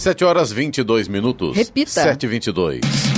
7 horas 22 minutos. Repita. 7 e 22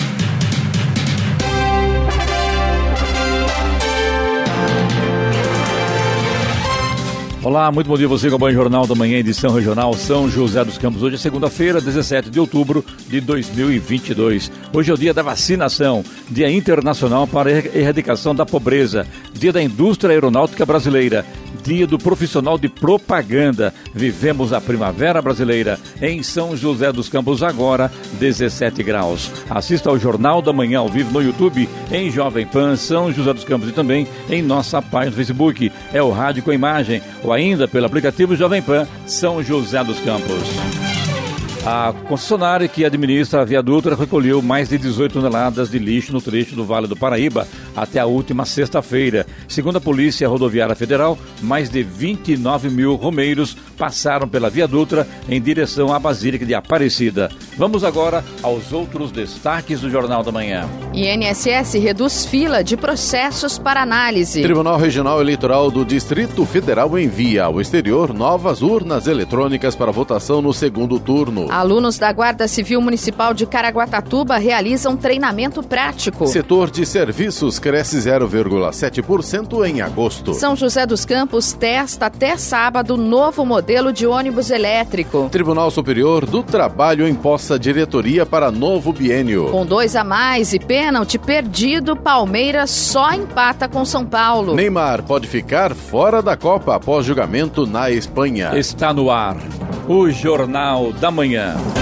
Olá, muito bom dia você com o Jornal da Manhã, edição regional São José dos Campos. Hoje é segunda-feira, 17 de outubro de 2022. Hoje é o dia da vacinação, dia internacional para a erradicação da pobreza, dia da indústria aeronáutica brasileira, dia do profissional de propaganda. Vivemos a primavera brasileira em São José dos Campos, agora 17 graus. Assista ao Jornal da Manhã ao vivo no YouTube, em Jovem Pan São José dos Campos e também em nossa página no Facebook. É o Rádio com Imagem ou ainda pelo aplicativo Jovem Pan São José dos Campos. A concessionária que administra a Via Dutra recolheu mais de 18 toneladas de lixo no trecho do Vale do Paraíba até a última sexta-feira. Segundo a Polícia Rodoviária Federal, mais de 29 mil romeiros passaram pela Via Dutra em direção à Basílica de Aparecida. Vamos agora aos outros destaques do Jornal da Manhã. INSS reduz fila de processos para análise. Tribunal Regional Eleitoral do Distrito Federal envia ao exterior novas urnas eletrônicas para votação no segundo turno. Alunos da Guarda Civil Municipal de Caraguatatuba realizam treinamento prático. Setor de serviços cresce 0,7% em agosto. São José dos Campos testa até sábado novo modelo de ônibus elétrico. Tribunal Superior do Trabalho imposta diretoria para novo biênio. Com dois a mais e pênalti perdido, Palmeiras só empata com São Paulo. Neymar pode ficar fora da Copa após julgamento na Espanha. Está no ar o Jornal da Manhã.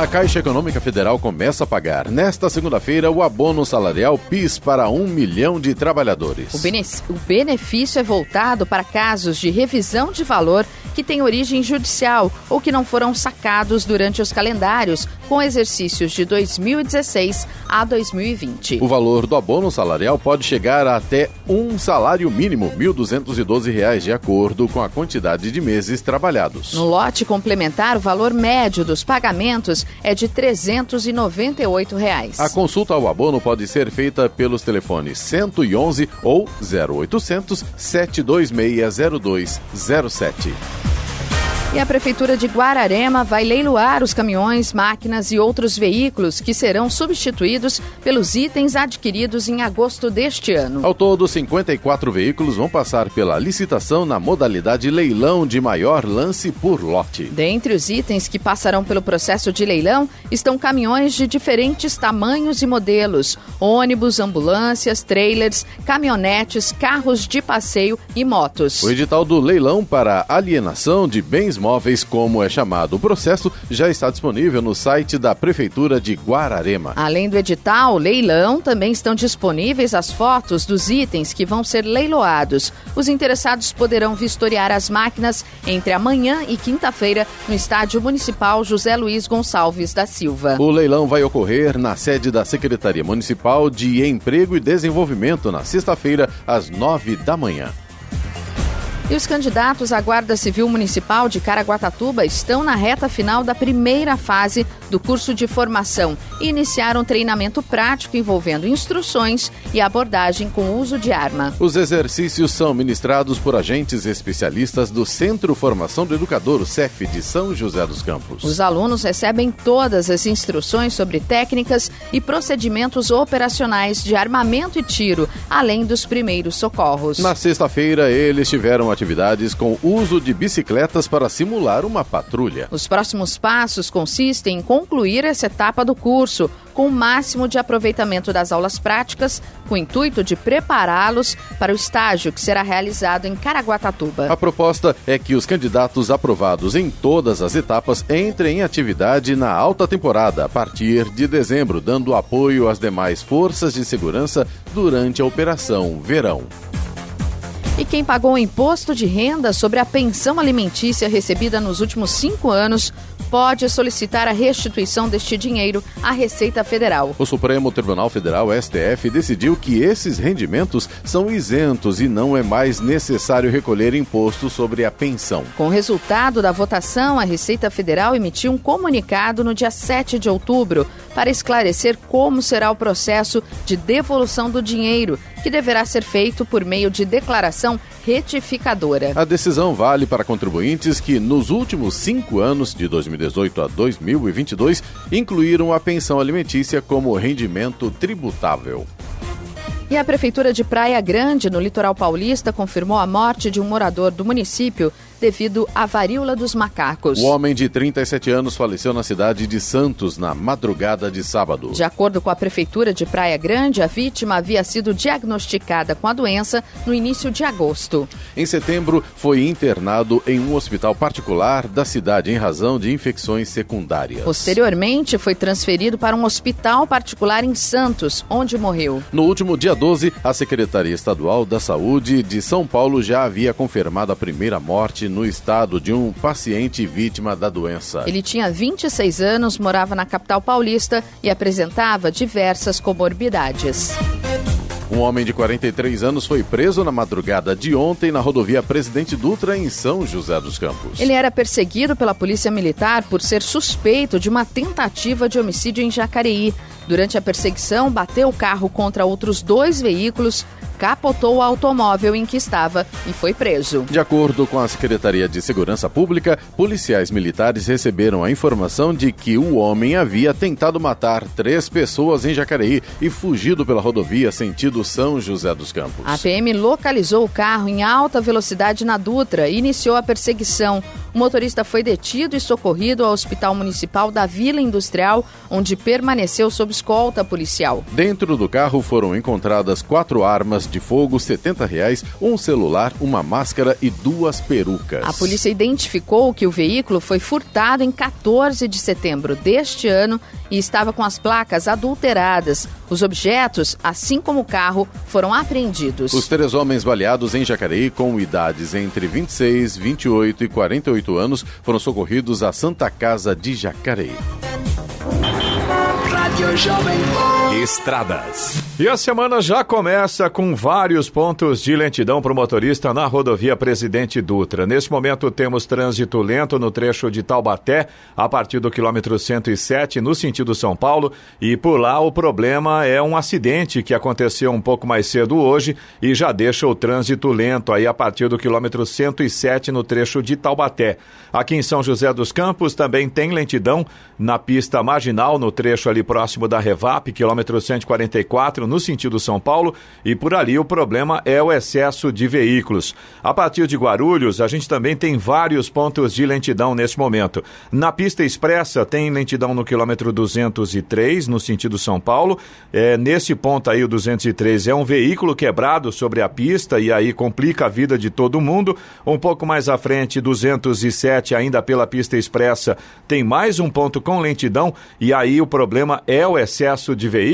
A Caixa Econômica Federal começa a pagar nesta segunda-feira o abono salarial PIS para um milhão de trabalhadores. O, bene o benefício é voltado para casos de revisão de valor que têm origem judicial ou que não foram sacados durante os calendários com exercícios de 2016 a 2020. O valor do abono salarial pode chegar a até um salário mínimo, R$ 1.212, de acordo com a quantidade de meses trabalhados. No lote complementar, o valor médio dos pagamentos é de 398 reais. A consulta ao abono pode ser feita pelos telefones 111 ou 0800 726 0207. E a Prefeitura de Guararema vai leiloar os caminhões, máquinas e outros veículos que serão substituídos pelos itens adquiridos em agosto deste ano. Ao todo, 54 veículos vão passar pela licitação na modalidade leilão de maior lance por lote. Dentre os itens que passarão pelo processo de leilão estão caminhões de diferentes tamanhos e modelos, ônibus, ambulâncias, trailers, caminhonetes, carros de passeio e motos. O edital do leilão para alienação de bens móveis, como é chamado o processo, já está disponível no site da Prefeitura de Guararema. Além do edital, leilão, também estão disponíveis as fotos dos itens que vão ser leiloados. Os interessados poderão vistoriar as máquinas entre amanhã e quinta-feira no Estádio Municipal José Luiz Gonçalves da Silva. O leilão vai ocorrer na sede da Secretaria Municipal de Emprego e Desenvolvimento na sexta-feira, às nove da manhã. E os candidatos à Guarda Civil Municipal de Caraguatatuba estão na reta final da primeira fase do curso de formação e iniciaram treinamento prático envolvendo instruções e abordagem com uso de arma. Os exercícios são ministrados por agentes especialistas do Centro Formação do Educador, o CEF, de São José dos Campos. Os alunos recebem todas as instruções sobre técnicas e procedimentos operacionais de armamento e tiro, além dos primeiros socorros. Na sexta-feira, eles tiveram a atividades com uso de bicicletas para simular uma patrulha. Os próximos passos consistem em concluir essa etapa do curso curso com o máximo de aproveitamento das aulas práticas, com o intuito de prepará-los para o estágio que será realizado em Caraguatatuba. A proposta é que os candidatos aprovados em todas as etapas entrem em atividade na alta temporada a partir de dezembro, dando apoio às demais forças de segurança durante a Operação Verão. E quem pagou o imposto de renda sobre a pensão alimentícia recebida nos últimos cinco anos pode solicitar a restituição deste dinheiro à Receita Federal. O Supremo Tribunal Federal, STF, decidiu que esses rendimentos são isentos e não é mais necessário recolher imposto sobre a pensão. Com o resultado da votação, a Receita Federal emitiu um comunicado no dia 7 de outubro para esclarecer como será o processo de devolução do dinheiro, que deverá ser feito por meio de declaração retificadora. A decisão vale para contribuintes que, nos últimos cinco anos, de 2018 a 2022, incluíram a pensão alimentícia como rendimento tributável. E a Prefeitura de Praia Grande, no litoral paulista, confirmou a morte de um morador do município devido à varíola dos macacos. O homem de 37 anos faleceu na cidade de Santos na madrugada de sábado. De acordo com a Prefeitura de Praia Grande, a vítima havia sido diagnosticada com a doença no início de agosto. Em setembro, foi internado em um hospital particular da cidade em razão de infecções secundárias. Posteriormente, foi transferido para um hospital particular em Santos, onde morreu. No último dia 12, a Secretaria Estadual da Saúde de São Paulo já havia confirmado a primeira morte no estado de um paciente vítima da doença. Ele tinha 26 anos, morava na capital paulista e apresentava diversas comorbidades. Um homem de 43 anos foi preso na madrugada de ontem na rodovia Presidente Dutra, em São José dos Campos. Ele era perseguido pela Polícia Militar por ser suspeito de uma tentativa de homicídio em Jacareí. Durante a perseguição, bateu o carro contra outros dois veículos, capotou o automóvel em que estava e foi preso. De acordo com a Secretaria de Segurança Pública, policiais militares receberam a informação de que o homem havia tentado matar três pessoas em Jacareí e fugido pela rodovia sentido São José dos Campos. A PM localizou o carro em alta velocidade na Dutra e iniciou a perseguição. O motorista foi detido e socorrido ao Hospital Municipal da Vila Industrial, onde permaneceu sob escolta policial. Dentro do carro foram encontradas quatro armas de fogo, 70 reais, um celular, uma máscara e duas perucas. A polícia identificou que o veículo foi furtado em 14 de setembro deste ano e estava com as placas adulteradas. Os objetos, assim como o carro, foram apreendidos. Os três homens baleados em Jacareí, com idades entre 26, 28 e 48 anos, foram socorridos à Santa Casa de Jacareí. at your shopping mall. Estradas. E a semana já começa com vários pontos de lentidão para o motorista na rodovia Presidente Dutra. Neste momento temos trânsito lento no trecho de Taubaté, a partir do quilômetro 107, no sentido São Paulo. E por lá o problema é um acidente que aconteceu um pouco mais cedo hoje e já deixa o trânsito lento aí a partir do quilômetro 107 no trecho de Taubaté. Aqui em São José dos Campos também tem lentidão na pista marginal, no trecho ali próximo da Revap, quilômetro 144 no sentido São Paulo, e por ali o problema é o excesso de veículos. A partir de Guarulhos, a gente também tem vários pontos de lentidão nesse momento. Na pista expressa, tem lentidão no quilômetro 203, no sentido São Paulo. É, nesse ponto aí, o 203 é um veículo quebrado sobre a pista e aí complica a vida de todo mundo. Um pouco mais à frente, 207, ainda pela pista expressa, tem mais um ponto com lentidão e aí o problema é o excesso de veículos.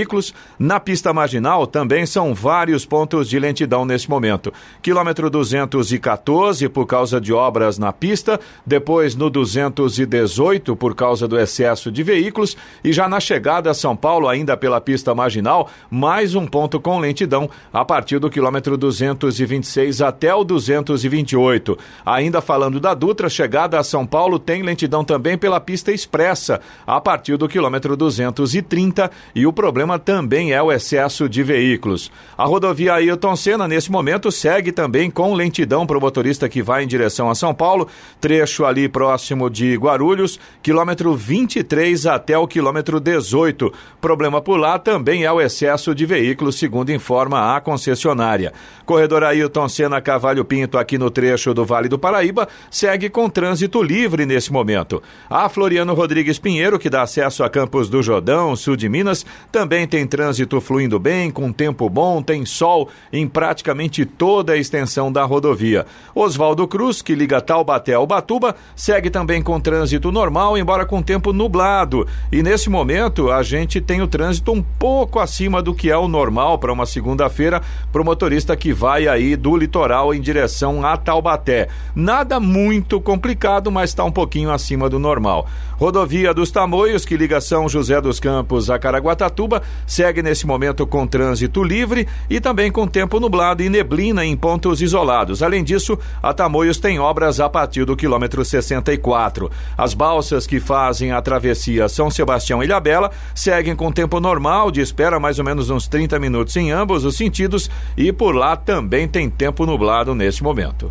Na pista marginal também são vários pontos de lentidão nesse momento. Quilômetro 214 por causa de obras na pista, depois no 218 por causa do excesso de veículos e já na chegada a São Paulo, ainda pela pista marginal, mais um ponto com lentidão a partir do quilômetro 226 até o 228. Ainda falando da Dutra, chegada a São Paulo tem lentidão também pela pista expressa a partir do quilômetro 230 e o problema problema também é o excesso de veículos. A rodovia Ailton Senna, nesse momento, segue também com lentidão para o motorista que vai em direção a São Paulo, trecho ali próximo de Guarulhos, quilômetro 23 até o quilômetro 18. Problema por lá também é o excesso de veículos, segundo informa a concessionária. Corredor Ailton Senna Cavalho Pinto, aqui no trecho do Vale do Paraíba, segue com trânsito livre nesse momento. A Floriano Rodrigues Pinheiro, que dá acesso a Campos do Jordão, sul de Minas, também tem trânsito fluindo bem, com tempo bom, tem sol em praticamente toda a extensão da rodovia. Oswaldo Cruz, que liga Taubaté ao Batuba, segue também com trânsito normal, embora com tempo nublado. E nesse momento a gente tem o trânsito um pouco acima do que é o normal para uma segunda-feira para o motorista que vai aí do litoral em direção a Taubaté. Nada muito complicado, mas está um pouquinho acima do normal. Rodovia dos Tamoios, que liga São José dos Campos a Caraguatatuba, segue nesse momento com trânsito livre e também com tempo nublado e neblina em pontos isolados. Além disso, a Tamoios tem obras a partir do quilômetro 64. As balsas que fazem a travessia São Sebastião e Ilhabela seguem com tempo normal, de espera mais ou menos uns 30 minutos em ambos os sentidos, e por lá também tem tempo nublado neste momento.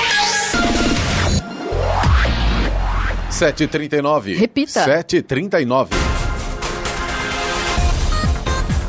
7h39. Repita. 7h39.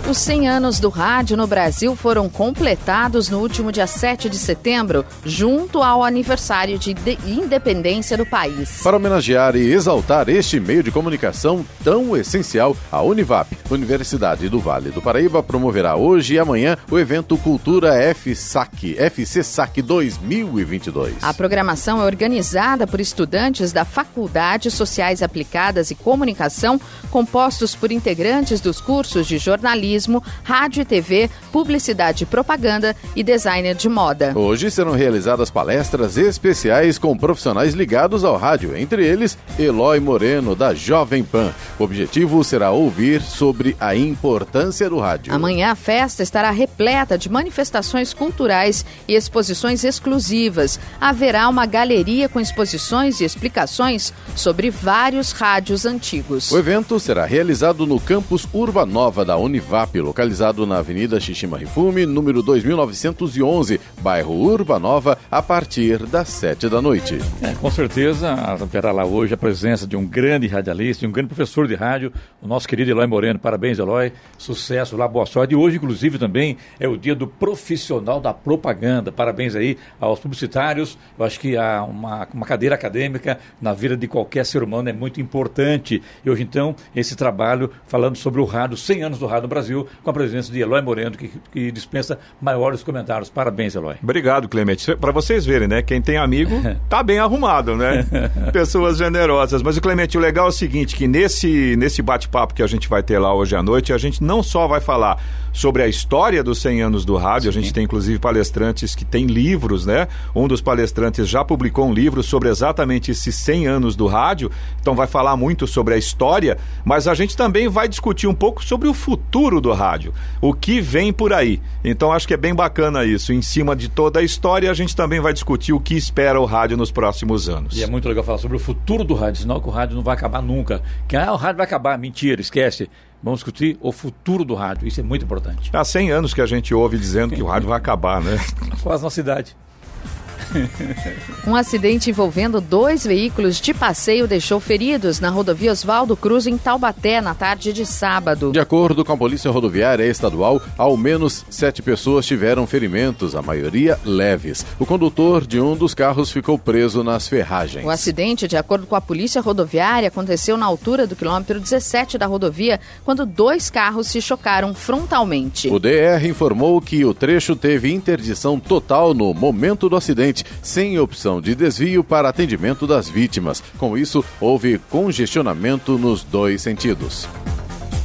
Os 100 anos do rádio no Brasil foram completados no último dia 7 de setembro, junto ao aniversário de independência do país. Para homenagear e exaltar este meio de comunicação tão essencial, a Univap, Universidade do Vale do Paraíba, promoverá hoje e amanhã o evento Cultura FSAC, FCSAC 2022. A programação é organizada por estudantes da Faculdade Sociais Aplicadas e Comunicação, compostos por integrantes dos cursos de jornalismo jornalismo, rádio e TV, publicidade e propaganda e designer de moda. Hoje serão realizadas palestras especiais com profissionais ligados ao rádio, entre eles Eloy Moreno, da Jovem Pan. O objetivo será ouvir sobre a importância do rádio. Amanhã a festa estará repleta de manifestações culturais e exposições exclusivas. Haverá uma galeria com exposições e explicações sobre vários rádios antigos. O evento será realizado no campus Urbanova da Univap localizado na Avenida Xixima Rifume, número 2911, bairro Urbanova, a partir das 7 da noite. É, com certeza haverá lá hoje a presença de um grande radialista, um grande professor de rádio, o nosso querido Eloy Moreno. Parabéns, Eloy. Sucesso lá, boa sorte. E hoje, inclusive, também é o dia do profissional da propaganda. Parabéns aí aos publicitários. Eu acho que há uma, uma cadeira acadêmica na vida de qualquer ser humano é muito importante. E hoje, então, esse trabalho falando sobre o rádio, 100 anos do rádio no Brasil Brasil, com a presença de Eloy Moreno, que, que dispensa maiores comentários. Parabéns, Eloy. Obrigado, Clemente. Para vocês verem, né? Quem tem amigo tá bem arrumado, né? Pessoas generosas. Mas o Clemente, o legal é o seguinte, que nesse, nesse bate-papo que a gente vai ter lá hoje à noite, a gente não só vai falar sobre a história dos 100 anos do rádio, Sim. a gente tem inclusive palestrantes que têm livros, né? Um dos palestrantes já publicou um livro sobre exatamente esses 100 anos do rádio, então vai falar muito sobre a história, mas a gente também vai discutir um pouco sobre o futuro do rádio, o que vem por aí. Então acho que é bem bacana isso. Em cima de toda a história, a gente também vai discutir o que espera o rádio nos próximos anos. E é muito legal falar sobre o futuro do rádio, senão que o rádio não vai acabar nunca. Que ah, o rádio vai acabar, mentira, esquece. Vamos discutir o futuro do rádio, isso é muito importante. Há 100 anos que a gente ouve dizendo que o rádio vai acabar, né? Quase na cidade. Um acidente envolvendo dois veículos de passeio deixou feridos na rodovia Oswaldo Cruz, em Taubaté, na tarde de sábado. De acordo com a Polícia Rodoviária Estadual, ao menos sete pessoas tiveram ferimentos, a maioria leves. O condutor de um dos carros ficou preso nas ferragens. O acidente, de acordo com a Polícia Rodoviária, aconteceu na altura do quilômetro 17 da rodovia, quando dois carros se chocaram frontalmente. O DR informou que o trecho teve interdição total no momento do acidente sem opção de desvio para atendimento das vítimas. Com isso, houve congestionamento nos dois sentidos.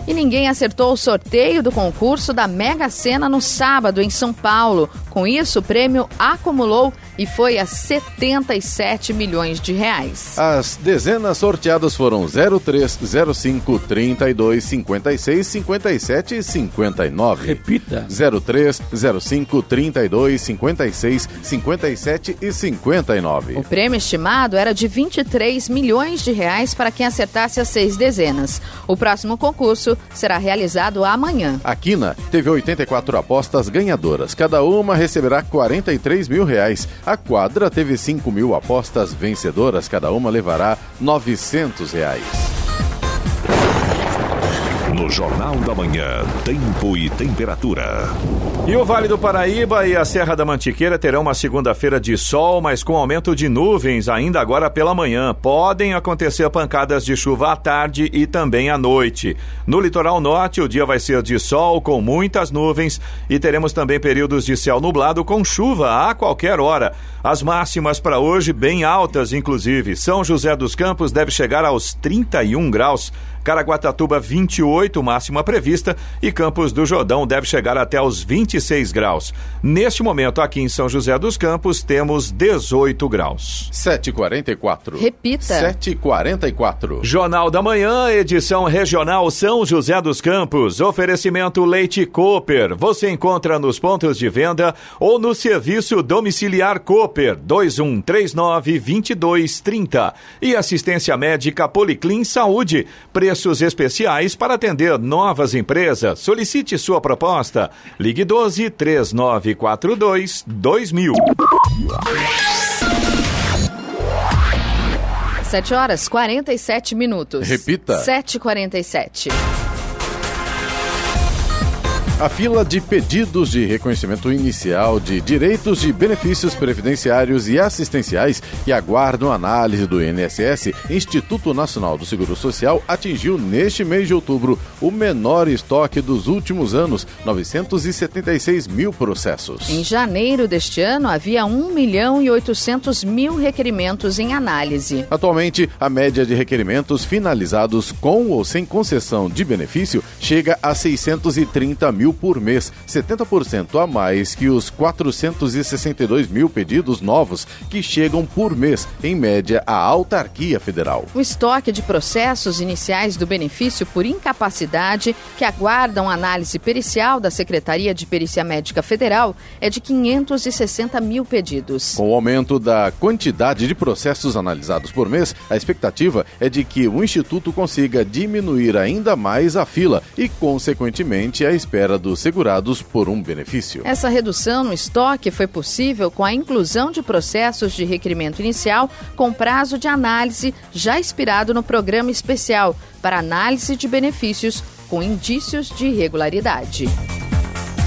E ninguém acertou o sorteio do concurso da Mega Sena no sábado em São Paulo. Com isso, o prêmio acumulou e foi a 77 milhões de reais. As dezenas sorteadas foram 03, 05, 32, 56, 57 e 59. Repita. 03, 05, 32, 56, 57 e 59. O prêmio estimado era de 23 milhões de reais para quem acertasse as seis dezenas. O próximo concurso será realizado amanhã. A Quina teve 84 apostas ganhadoras. Cada uma receberá 43 mil reais. A quadra teve 5 mil apostas vencedoras, cada uma levará 900 reais. No Jornal da Manhã, Tempo e Temperatura. E o Vale do Paraíba e a Serra da Mantiqueira terão uma segunda-feira de sol, mas com aumento de nuvens ainda agora pela manhã. Podem acontecer pancadas de chuva à tarde e também à noite. No litoral norte, o dia vai ser de sol com muitas nuvens e teremos também períodos de céu nublado com chuva a qualquer hora. As máximas para hoje bem altas, inclusive. São José dos Campos deve chegar aos 31 graus. Caraguatatuba 28, máxima prevista, e Campos do Jordão deve chegar até os 26 graus. Neste momento, aqui em São José dos Campos, temos 18 graus. 7h44. Repita. 7h44. Jornal da Manhã, edição regional São José dos Campos. Oferecimento Leite Cooper. Você encontra nos pontos de venda ou no serviço domiciliar Cooper 2139 2230. E assistência médica Policlin Saúde. Preço preços especiais para atender novas empresas. Solicite sua proposta. Ligue 12 3942 2000. 7 horas 47 minutos. Repita. 7h47. A fila de pedidos de reconhecimento inicial de direitos de benefícios previdenciários e assistenciais que aguardam análise do INSS, Instituto Nacional do Seguro Social, atingiu neste mês de outubro o menor estoque dos últimos anos, 976 mil processos. Em janeiro deste ano, havia 1 milhão e 800 mil requerimentos em análise. Atualmente, a média de requerimentos finalizados com ou sem concessão de benefício chega a 630 mil por mês, 70% a mais que os 462 mil pedidos novos que chegam por mês, em média, à autarquia federal. O estoque de processos iniciais do benefício por incapacidade que aguardam análise pericial da Secretaria de Perícia Médica Federal é de 560 mil pedidos. Com o aumento da quantidade de processos analisados por mês, a expectativa é de que o Instituto consiga diminuir ainda mais a fila e, consequentemente, a espera dos segurados por um benefício. Essa redução no estoque foi possível com a inclusão de processos de requerimento inicial com prazo de análise já expirado no programa especial para análise de benefícios com indícios de irregularidade.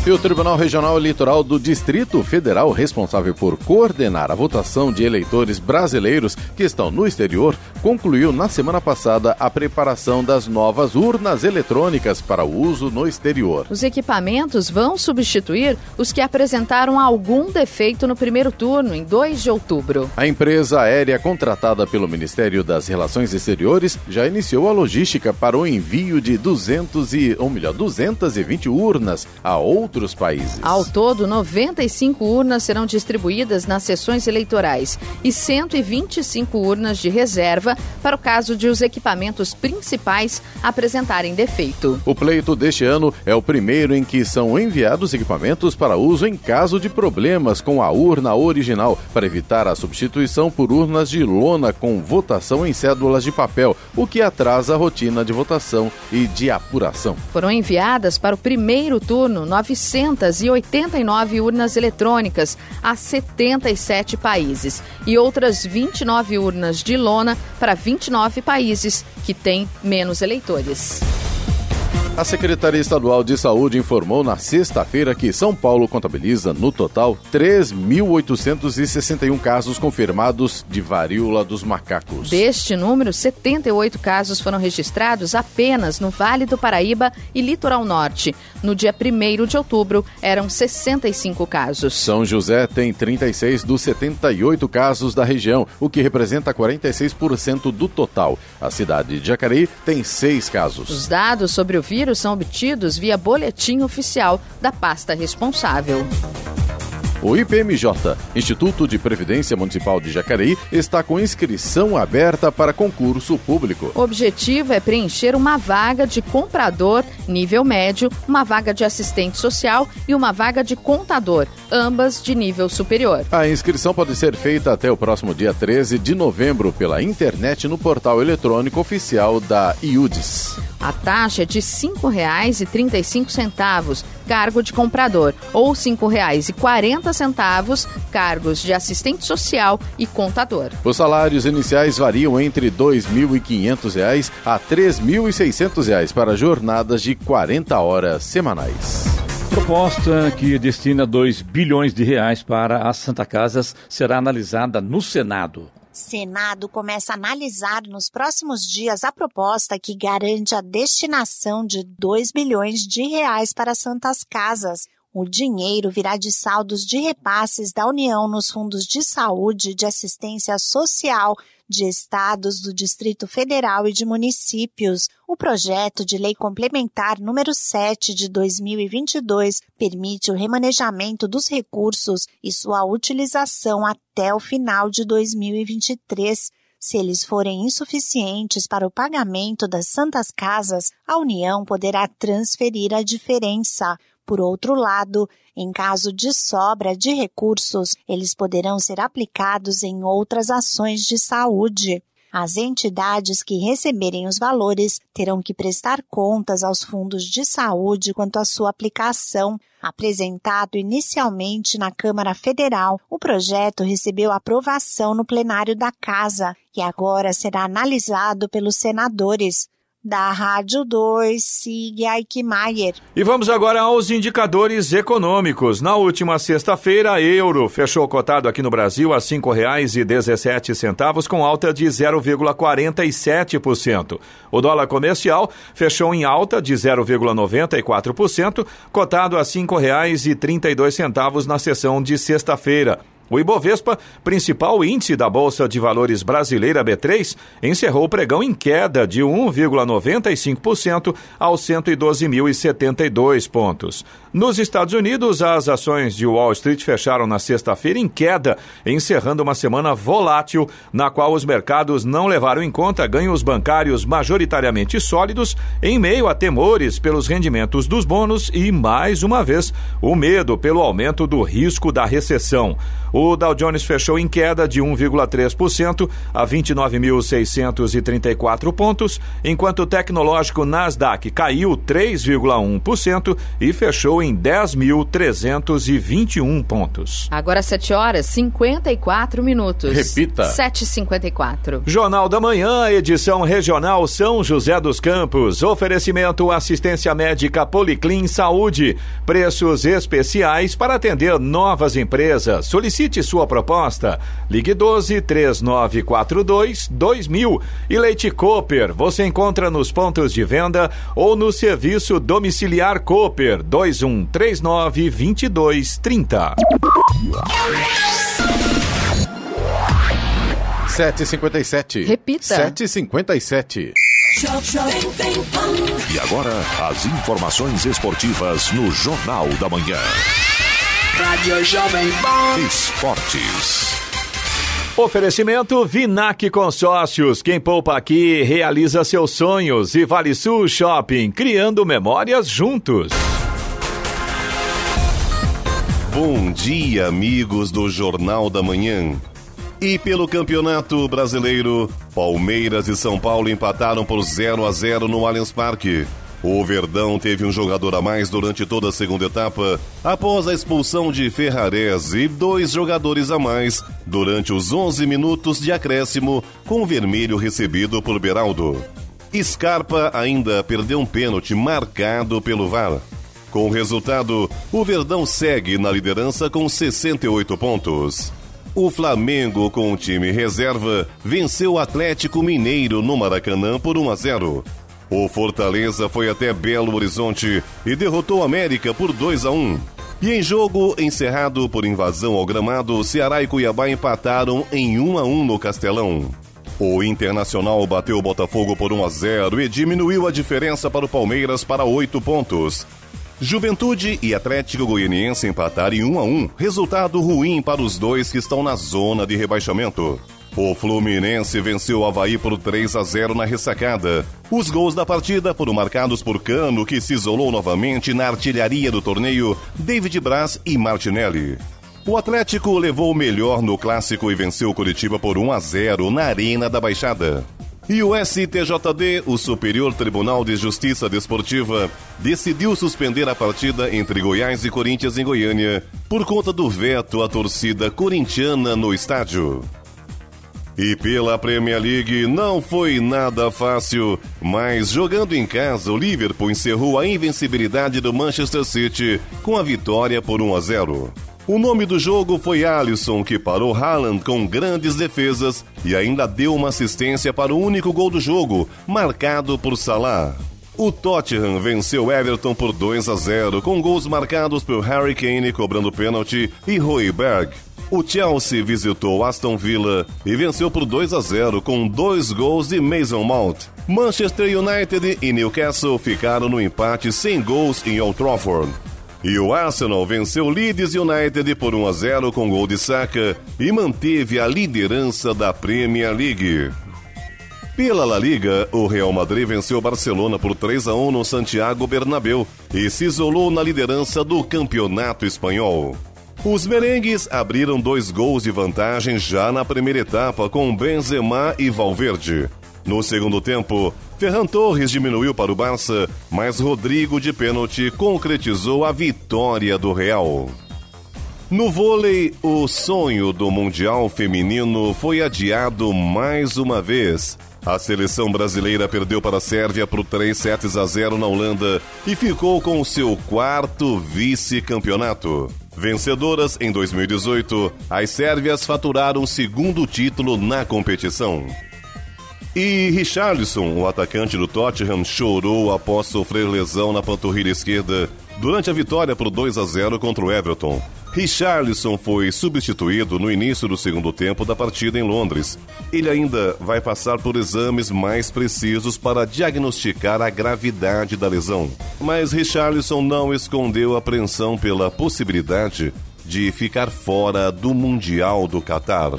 E o Tribunal Regional Eleitoral do Distrito Federal, responsável por coordenar a votação de eleitores brasileiros que estão no exterior, concluiu na semana passada a preparação das novas urnas eletrônicas para o uso no exterior. Os equipamentos vão substituir os que apresentaram algum defeito no primeiro turno, em 2 de outubro. A empresa aérea contratada pelo Ministério das Relações Exteriores já iniciou a logística para o envio de 200 e, ou melhor, 220 urnas a outros países. Ao todo, 95 urnas serão distribuídas nas sessões eleitorais e 125 urnas de reserva para o caso de os equipamentos principais apresentarem defeito. O pleito deste ano é o primeiro em que são enviados equipamentos para uso em caso de problemas com a urna original, para evitar a substituição por urnas de lona com votação em cédulas de papel, o que atrasa a rotina de votação e de apuração. Foram enviadas para o primeiro turno 900 989 urnas eletrônicas a 77 países e outras 29 urnas de lona para 29 países que têm menos eleitores. A Secretaria Estadual de Saúde informou na sexta-feira que São Paulo contabiliza, no total, 3.861 casos confirmados de varíola dos macacos. Deste número, 78 casos foram registrados apenas no Vale do Paraíba e Litoral Norte. No dia 1 de outubro, eram 65 casos. São José tem 36 dos 78 casos da região, o que representa 46% do total. A cidade de Jacareí tem seis casos. Os dados sobre o vírus coronavírus são obtidos via boletim oficial da pasta responsável. O IPMJ, Instituto de Previdência Municipal de Jacareí, está com inscrição aberta para concurso público. O objetivo é preencher uma vaga de comprador nível médio, uma vaga de assistente social e uma vaga de contador, ambas de nível superior. A inscrição pode ser feita até o próximo dia 13 de novembro pela internet no portal eletrônico oficial da IUDES. A taxa é de R$ 5,35, cargo de comprador, ou R$ 5,40, cargos de assistente social e contador. Os salários iniciais variam entre R$ 2.500 a R$ 3.600 para jornadas de 40 horas semanais. Proposta que destina 2 bilhões de reais para as Santa Casas será analisada no Senado. Senado começa a analisar nos próximos dias a proposta que garante a destinação de 2 bilhões de reais para santas casas. O dinheiro virá de saldos de repasses da União nos fundos de saúde, de assistência social, de estados do Distrito Federal e de municípios. O projeto de lei complementar número 7 de 2022 permite o remanejamento dos recursos e sua utilização até o final de 2023. Se eles forem insuficientes para o pagamento das santas casas, a União poderá transferir a diferença. Por outro lado, em caso de sobra de recursos, eles poderão ser aplicados em outras ações de saúde. As entidades que receberem os valores terão que prestar contas aos fundos de saúde quanto à sua aplicação. Apresentado inicialmente na Câmara Federal, o projeto recebeu aprovação no plenário da Casa e agora será analisado pelos senadores da Rádio 2, Sig Eichmeier. E vamos agora aos indicadores econômicos. Na última sexta-feira, euro fechou cotado aqui no Brasil a R$ 5,17, com alta de 0,47%. O dólar comercial fechou em alta de 0,94%, cotado a R$ 5,32 na sessão de sexta-feira. O Ibovespa, principal índice da Bolsa de Valores brasileira B3, encerrou o pregão em queda de 1,95% aos 112.072 pontos. Nos Estados Unidos, as ações de Wall Street fecharam na sexta-feira em queda, encerrando uma semana volátil, na qual os mercados não levaram em conta ganhos bancários majoritariamente sólidos, em meio a temores pelos rendimentos dos bônus e, mais uma vez, o medo pelo aumento do risco da recessão. Dow Jones fechou em queda de 1,3% a 29.634 pontos, enquanto o tecnológico Nasdaq caiu 3,1% e fechou em 10.321 pontos. Agora 7 horas 54 minutos. Repita. 7h54. Jornal da Manhã, edição regional São José dos Campos. Oferecimento assistência médica Policlin Saúde. Preços especiais para atender novas empresas. Solicite sua proposta. Ligue 12 3942 2000. E Leite Cooper. Você encontra nos pontos de venda ou no serviço domiciliar Cooper 21 39 22 30. 7h57. Repita. 7h57. E agora, as informações esportivas no Jornal da Manhã. Rádio Jovem Pan. Esportes. Oferecimento Vinac Consórcios. Quem poupa aqui realiza seus sonhos. E Vale Sul Shopping, criando memórias juntos. Bom dia, amigos do Jornal da Manhã. E pelo Campeonato Brasileiro, Palmeiras e São Paulo empataram por 0 a 0 no Allianz Parque. O Verdão teve um jogador a mais durante toda a segunda etapa, após a expulsão de Ferrares e dois jogadores a mais durante os 11 minutos de acréscimo com o vermelho recebido por Beraldo. Scarpa ainda perdeu um pênalti marcado pelo VAR. Com o resultado, o Verdão segue na liderança com 68 pontos. O Flamengo, com o time reserva, venceu o Atlético Mineiro no Maracanã por 1 a 0. O Fortaleza foi até Belo Horizonte e derrotou América por 2 a 1. E em jogo encerrado por invasão ao gramado, Ceará e Cuiabá empataram em 1 a 1 no Castelão. O Internacional bateu o Botafogo por 1 a 0 e diminuiu a diferença para o Palmeiras para 8 pontos. Juventude e Atlético Goianiense empataram em 1 a 1, resultado ruim para os dois que estão na zona de rebaixamento. O Fluminense venceu o Havaí por 3 a 0 na ressacada. Os gols da partida foram marcados por Cano, que se isolou novamente na artilharia do torneio, David Braz e Martinelli. O Atlético levou o melhor no clássico e venceu o Curitiba por 1 a 0 na Arena da Baixada. E o STJD, o Superior Tribunal de Justiça Desportiva, decidiu suspender a partida entre Goiás e Corinthians em Goiânia por conta do veto à torcida corintiana no estádio. E pela Premier League não foi nada fácil, mas jogando em casa, o Liverpool encerrou a invencibilidade do Manchester City com a vitória por 1 a 0. O nome do jogo foi Alisson, que parou Haaland com grandes defesas e ainda deu uma assistência para o único gol do jogo, marcado por Salah. O Tottenham venceu Everton por 2 a 0, com gols marcados por Harry Kane cobrando pênalti e Royberg. O Chelsea visitou Aston Villa e venceu por 2 a 0 com dois gols de Mason Mount. Manchester United e Newcastle ficaram no empate sem gols em Old Trafford. E o Arsenal venceu Leeds United por 1 a 0 com gol de Saka e manteve a liderança da Premier League. Pela La Liga, o Real Madrid venceu Barcelona por 3 a 1 no Santiago Bernabéu e se isolou na liderança do campeonato espanhol. Os merengues abriram dois gols de vantagem já na primeira etapa com Benzema e Valverde. No segundo tempo, Ferran Torres diminuiu para o Barça, mas Rodrigo de pênalti concretizou a vitória do Real. No vôlei, o sonho do Mundial Feminino foi adiado mais uma vez. A seleção brasileira perdeu para a Sérvia por 3 sets a 0 na Holanda e ficou com seu quarto vice-campeonato. Vencedoras em 2018, as sérvias faturaram o segundo título na competição. E Richarlison, o atacante do Tottenham, chorou após sofrer lesão na panturrilha esquerda durante a vitória por 2 a 0 contra o Everton. Richarlison foi substituído no início do segundo tempo da partida em Londres. Ele ainda vai passar por exames mais precisos para diagnosticar a gravidade da lesão. Mas Richarlison não escondeu apreensão pela possibilidade de ficar fora do Mundial do Catar.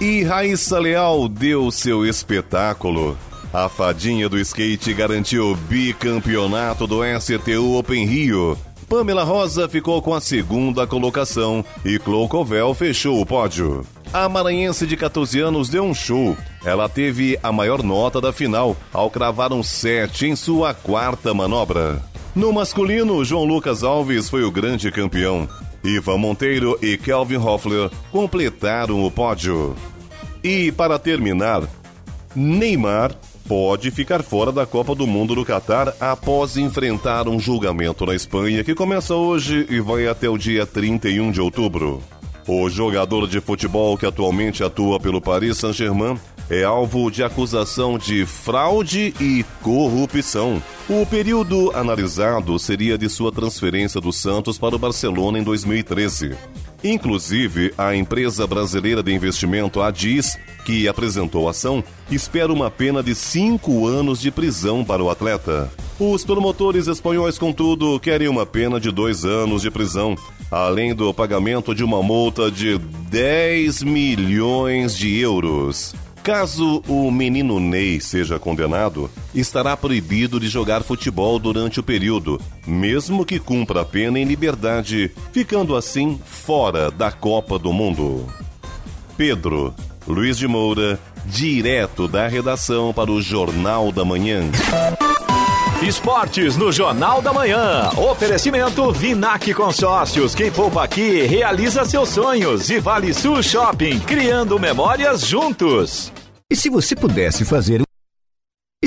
E Raíssa Leal deu seu espetáculo. A fadinha do skate garantiu o bicampeonato do STU Open Rio Pamela Rosa ficou com a segunda colocação e Cloucovel fechou o pódio. A maranhense de 14 anos deu um show. Ela teve a maior nota da final, ao cravar um 7 em sua quarta manobra. No masculino, João Lucas Alves foi o grande campeão. Ivan Monteiro e Kelvin Hoffler completaram o pódio. E para terminar, Neymar pode ficar fora da Copa do Mundo do Catar após enfrentar um julgamento na Espanha que começa hoje e vai até o dia 31 de outubro. O jogador de futebol que atualmente atua pelo Paris Saint-Germain é alvo de acusação de fraude e corrupção. O período analisado seria de sua transferência do Santos para o Barcelona em 2013. Inclusive, a empresa brasileira de investimento Adis, que apresentou a ação, espera uma pena de cinco anos de prisão para o atleta. Os promotores espanhóis, contudo, querem uma pena de dois anos de prisão, além do pagamento de uma multa de 10 milhões de euros. Caso o menino Ney seja condenado, estará proibido de jogar futebol durante o período, mesmo que cumpra a pena em liberdade, ficando assim fora da Copa do Mundo. Pedro Luiz de Moura, direto da redação para o Jornal da Manhã. Esportes no Jornal da Manhã. Oferecimento Vinac Consórcios. Quem poupa aqui realiza seus sonhos. E Vale Sul Shopping, criando memórias juntos. E se você pudesse fazer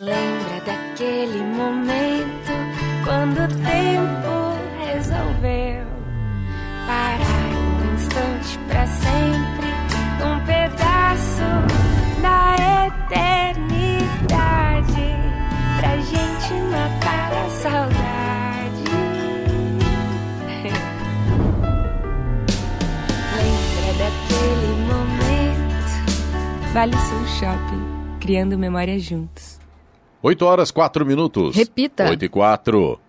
Lembra daquele momento quando o tempo resolveu parar um instante pra sempre, um pedaço da eternidade pra gente matar a saudade. Lembra daquele momento? Vale Sul Shopping, criando memórias juntos. 8 horas 4 minutos. Repita. 8 e 4.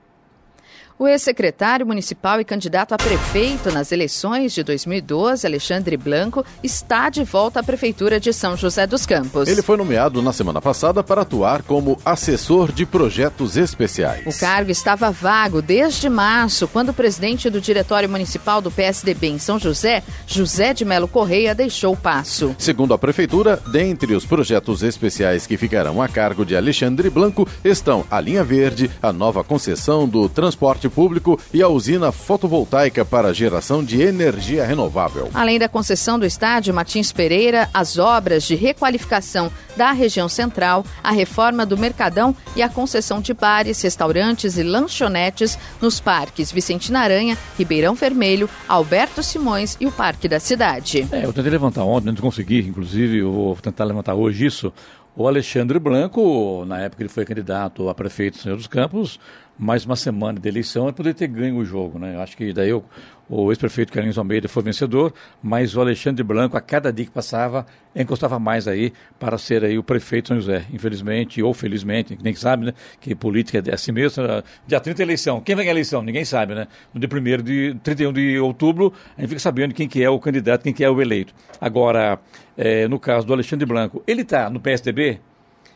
O ex-secretário municipal e candidato a prefeito nas eleições de 2012, Alexandre Blanco, está de volta à Prefeitura de São José dos Campos. Ele foi nomeado na semana passada para atuar como assessor de projetos especiais. O cargo estava vago desde março, quando o presidente do Diretório Municipal do PSDB em São José, José de Melo Correia, deixou o passo. Segundo a Prefeitura, dentre os projetos especiais que ficarão a cargo de Alexandre Blanco estão a Linha Verde, a nova concessão do transporte público e a usina fotovoltaica para geração de energia renovável. Além da concessão do estádio Martins Pereira, as obras de requalificação da região central, a reforma do Mercadão e a concessão de bares, restaurantes e lanchonetes nos parques Vicentina Aranha, Ribeirão Vermelho, Alberto Simões e o Parque da Cidade. É, eu tentei levantar ontem, não consegui, inclusive, eu vou tentar levantar hoje isso. O Alexandre Blanco, na época ele foi candidato a prefeito São José dos Campos, mais uma semana de eleição e poder ter ganho o jogo, né? Eu acho que daí o, o ex-prefeito Carlinhos Almeida foi vencedor, mas o Alexandre Blanco, a cada dia que passava, encostava mais aí para ser aí o prefeito São José. Infelizmente, ou felizmente, nem sabe, né? Que política é assim mesmo. Dia 30 eleição. Quem vai ganhar a eleição? Ninguém sabe, né? No dia 1 de 31 de outubro, a gente fica sabendo quem que é o candidato, quem que é o eleito. Agora, é, no caso do Alexandre Blanco, ele está no PSDB,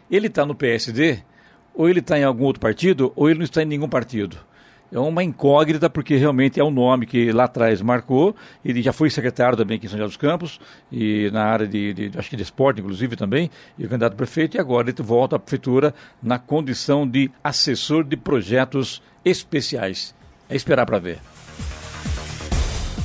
ele está no PSD, ou ele está em algum outro partido, ou ele não está em nenhum partido. É uma incógnita, porque realmente é um nome que lá atrás marcou. Ele já foi secretário também aqui em São José dos Campos, e na área de, de acho que de esporte, inclusive, também, e candidato prefeito, e agora ele volta à prefeitura na condição de assessor de projetos especiais. É esperar para ver.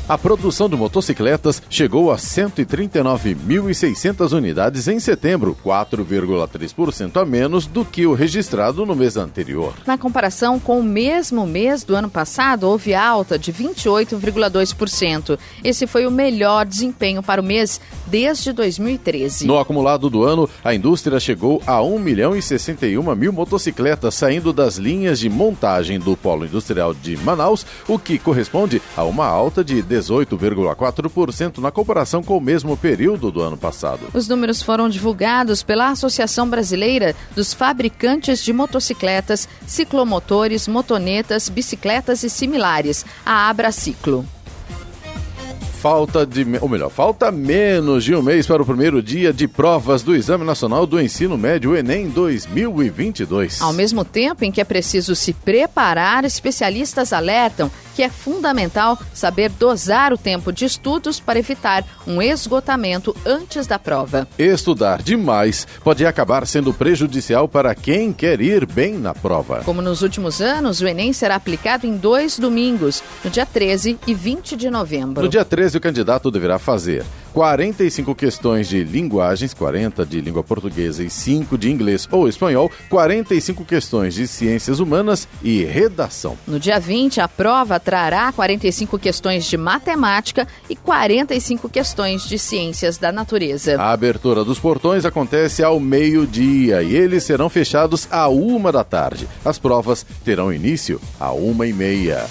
A produção de motocicletas chegou a 139.600 unidades em setembro, 4,3% a menos do que o registrado no mês anterior. Na comparação com o mesmo mês do ano passado, houve alta de 28,2%. Esse foi o melhor desempenho para o mês desde 2013. No acumulado do ano, a indústria chegou a 1 milhão e 61 mil motocicletas saindo das linhas de montagem do Polo Industrial de Manaus, o que corresponde a uma alta de 18,4% na comparação com o mesmo período do ano passado. Os números foram divulgados pela Associação Brasileira dos Fabricantes de Motocicletas, Ciclomotores, Motonetas, Bicicletas e Similares, a Abraciclo falta de, ou melhor, falta menos de um mês para o primeiro dia de provas do Exame Nacional do Ensino Médio Enem 2022. Ao mesmo tempo em que é preciso se preparar, especialistas alertam que é fundamental saber dosar o tempo de estudos para evitar um esgotamento antes da prova. Estudar demais pode acabar sendo prejudicial para quem quer ir bem na prova. Como nos últimos anos, o Enem será aplicado em dois domingos, no dia 13 e 20 de novembro. No dia 13, o candidato deverá fazer 45 questões de linguagens, 40 de língua portuguesa e 5 de inglês ou espanhol, 45 questões de ciências humanas e redação. No dia 20, a prova trará 45 questões de matemática e 45 questões de ciências da natureza. A abertura dos portões acontece ao meio-dia e eles serão fechados à uma da tarde. As provas terão início à uma e meia.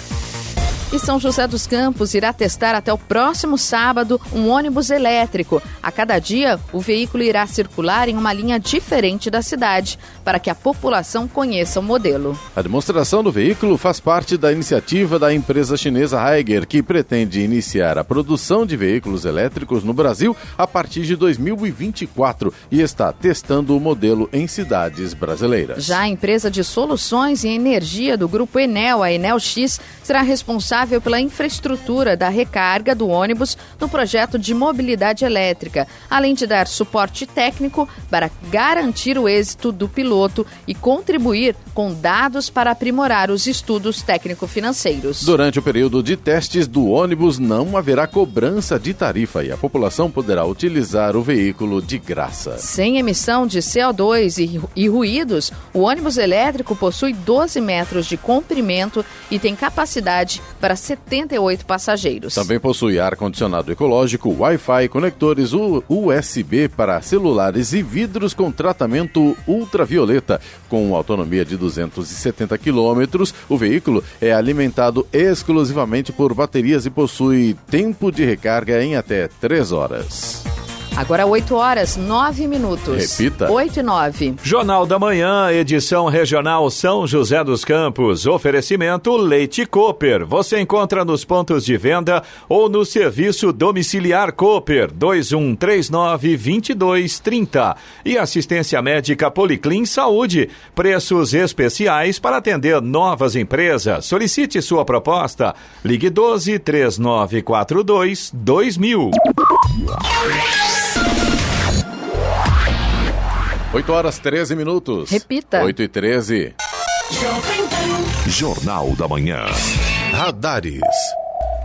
E São José dos Campos irá testar até o próximo sábado um ônibus elétrico. A cada dia, o veículo irá circular em uma linha diferente da cidade, para que a população conheça o modelo. A demonstração do veículo faz parte da iniciativa da empresa chinesa Haiger, que pretende iniciar a produção de veículos elétricos no Brasil a partir de 2024 e está testando o modelo em cidades brasileiras. Já a empresa de soluções e energia do grupo Enel, a Enel X, será responsável pela infraestrutura da recarga do ônibus no projeto de mobilidade elétrica, além de dar suporte técnico para garantir o êxito do piloto e contribuir com dados para aprimorar os estudos técnico-financeiros. Durante o período de testes do ônibus, não haverá cobrança de tarifa e a população poderá utilizar o veículo de graça. Sem emissão de CO2 e, e ruídos, o ônibus elétrico possui 12 metros de comprimento e tem capacidade para 78 passageiros. Também possui ar-condicionado ecológico, Wi-Fi, conectores USB para celulares e vidros com tratamento ultravioleta. Com autonomia de 270 quilômetros, o veículo é alimentado exclusivamente por baterias e possui tempo de recarga em até 3 horas. Agora 8 horas, 9 minutos. Repita. 8 e 9. Jornal da Manhã, edição regional São José dos Campos. Oferecimento Leite Cooper. Você encontra nos pontos de venda ou no serviço domiciliar Cooper 2139-2230. E assistência médica Policlin Saúde. Preços especiais para atender novas empresas. Solicite sua proposta. Ligue 12 3942 2000. 8 horas 13 minutos. Repita. 8 e 13. Jornal da Manhã. Radares.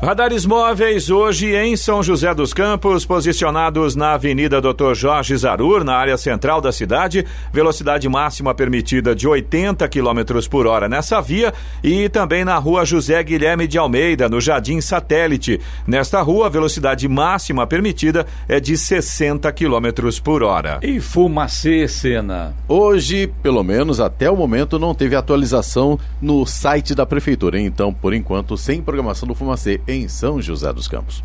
Radares móveis hoje em São José dos Campos, posicionados na Avenida Dr. Jorge Zarur, na área central da cidade, velocidade máxima permitida de 80 km por hora nessa via e também na rua José Guilherme de Almeida, no Jardim Satélite. Nesta rua, a velocidade máxima permitida é de 60 km por hora. E Fumacê, Sena. Hoje, pelo menos até o momento, não teve atualização no site da prefeitura. Então, por enquanto, sem programação do Fumacê em São José dos Campos.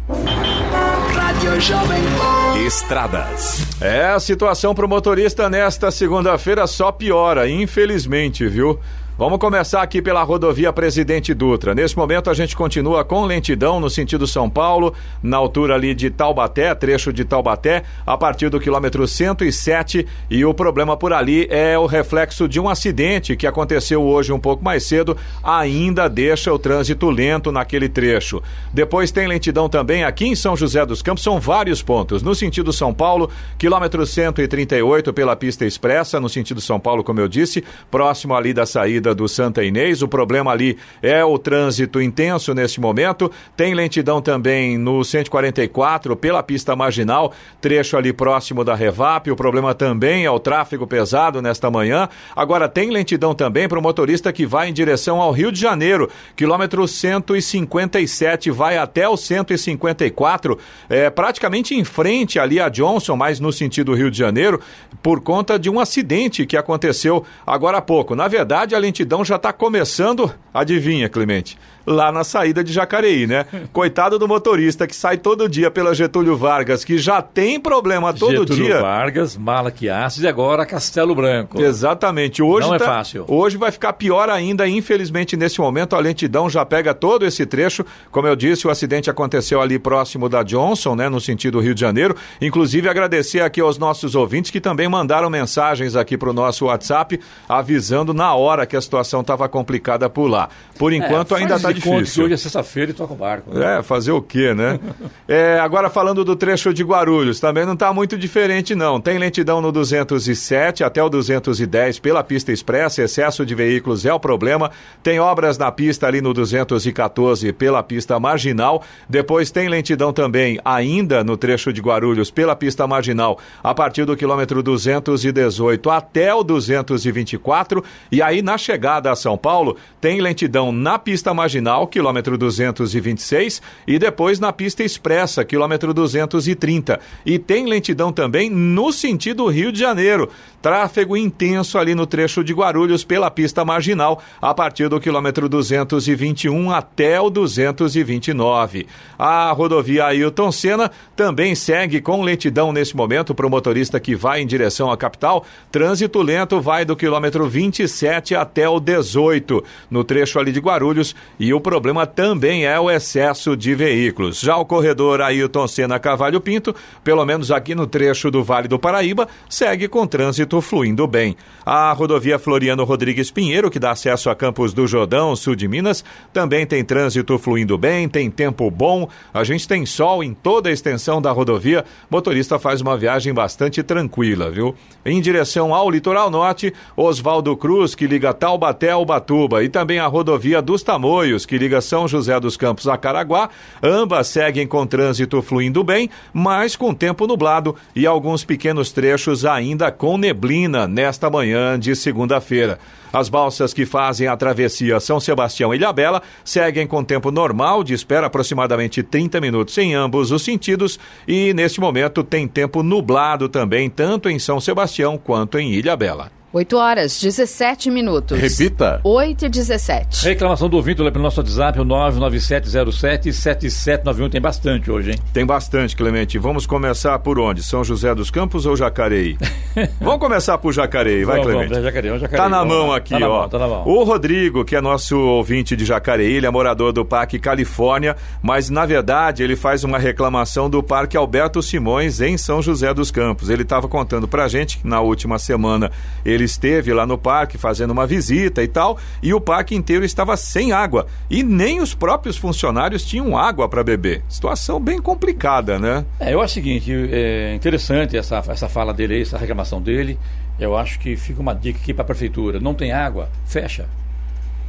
Estradas. É, a situação pro motorista nesta segunda-feira só piora, infelizmente, viu? Vamos começar aqui pela rodovia Presidente Dutra. Nesse momento a gente continua com lentidão no sentido São Paulo, na altura ali de Taubaté, trecho de Taubaté, a partir do quilômetro 107. E o problema por ali é o reflexo de um acidente que aconteceu hoje um pouco mais cedo, ainda deixa o trânsito lento naquele trecho. Depois tem lentidão também aqui em São José dos Campos, são vários pontos. No sentido São Paulo, quilômetro 138 pela pista expressa, no sentido São Paulo, como eu disse, próximo ali da saída do Santa Inês. O problema ali é o trânsito intenso nesse momento. Tem lentidão também no 144 pela pista marginal, trecho ali próximo da Revap. O problema também é o tráfego pesado nesta manhã. Agora tem lentidão também para o motorista que vai em direção ao Rio de Janeiro, quilômetro 157 vai até o 154, é praticamente em frente ali a Johnson, mas no sentido Rio de Janeiro, por conta de um acidente que aconteceu agora há pouco. Na verdade, a lentidão já está começando, adivinha, Clemente? Lá na saída de Jacareí, né? Coitado do motorista que sai todo dia pela Getúlio Vargas, que já tem problema todo Getúlio dia. Vargas, Malaquias e agora Castelo Branco. Exatamente. Hoje Não é tá- fácil. Hoje vai ficar pior ainda, infelizmente, nesse momento a lentidão já pega todo esse trecho. Como eu disse, o acidente aconteceu ali próximo da Johnson, né, no sentido Rio de Janeiro. Inclusive agradecer aqui aos nossos ouvintes que também mandaram mensagens aqui para o nosso WhatsApp avisando na hora que a situação estava complicada por lá. Por enquanto É, ainda está conta que difícil. hoje é sexta-feira e toca o barco. né? É, fazer o quê, né? É, agora falando do trecho de Guarulhos, também não está muito diferente não. Tem lentidão no 207 até o 210 pela pista expressa, excesso de veículos é o problema. Tem obras na pista ali no 214 pela pista marginal. Depois tem lentidão também ainda no trecho de Guarulhos pela pista marginal, a partir do quilômetro 218 até o 224. E aí na chegada a São Paulo, tem lentidão na pista marginal marginal, quilômetro 226, e depois na pista expressa, quilômetro 230. E tem lentidão também no sentido Rio de Janeiro. Tráfego intenso ali no trecho de Guarulhos pela pista marginal, a partir do quilômetro 221 até o 229. A rodovia Ailton Senna também segue com lentidão nesse momento para o motorista que vai em direção à capital. Trânsito lento vai do quilômetro 27 até o 18, no trecho ali de Guarulhos, e o problema também é o excesso de veículos. Já o corredor Ailton Senna Cavalho Pinto, pelo menos aqui no trecho do Vale do Paraíba, segue com trânsito fluindo bem. A rodovia Floriano Rodrigues Pinheiro, que dá acesso a Campos do Jordão, sul de Minas, também tem trânsito fluindo bem, tem tempo bom. A gente tem sol em toda a extensão da rodovia. Motorista faz uma viagem bastante tranquila, viu? Em direção ao litoral norte, Oswaldo Cruz, que liga Taubaté ao Batuba, e também a rodovia dos Tamoios, que liga São José dos Campos a Caraguá. Ambas seguem com trânsito fluindo bem, mas com tempo nublado e alguns pequenos trechos ainda com neblina nesta manhã de segunda-feira. As balsas que fazem a travessia São Sebastião e Ilhabela seguem com tempo normal, de espera aproximadamente 30 minutos em ambos os sentidos, e neste momento tem tempo nublado também, tanto em São Sebastião quanto em Ilhabela. 8 horas, 17 minutos. Repita. 8 e 17. Reclamação do ouvinte pelo nosso WhatsApp, o 99707-7791. Tem bastante hoje, hein? Tem bastante, Clemente. Vamos começar por onde? São José dos Campos ou Jacareí? vamos começar por Jacareí, vai, Vamos, Clemente. vamos, Jacareí, vamos, Jacareí. Tá na Vamos mão lá. aqui, Tá na ó. mão, tá na mão. O Rodrigo, que é nosso ouvinte de Jacareí, ele é morador do Parque Califórnia, mas na verdade ele faz uma reclamação do Parque Alberto Simões em São José dos Campos. Ele estava contando pra gente que na última semana ele esteve lá no parque fazendo uma visita e tal, e o parque inteiro estava sem água e nem os próprios funcionários tinham água para beber. Situação bem complicada, né? É, eu acho o seguinte, é interessante essa, essa fala dele aí, essa reclamação dele. Eu acho que fica uma dica aqui para a prefeitura. Não tem água? Fecha.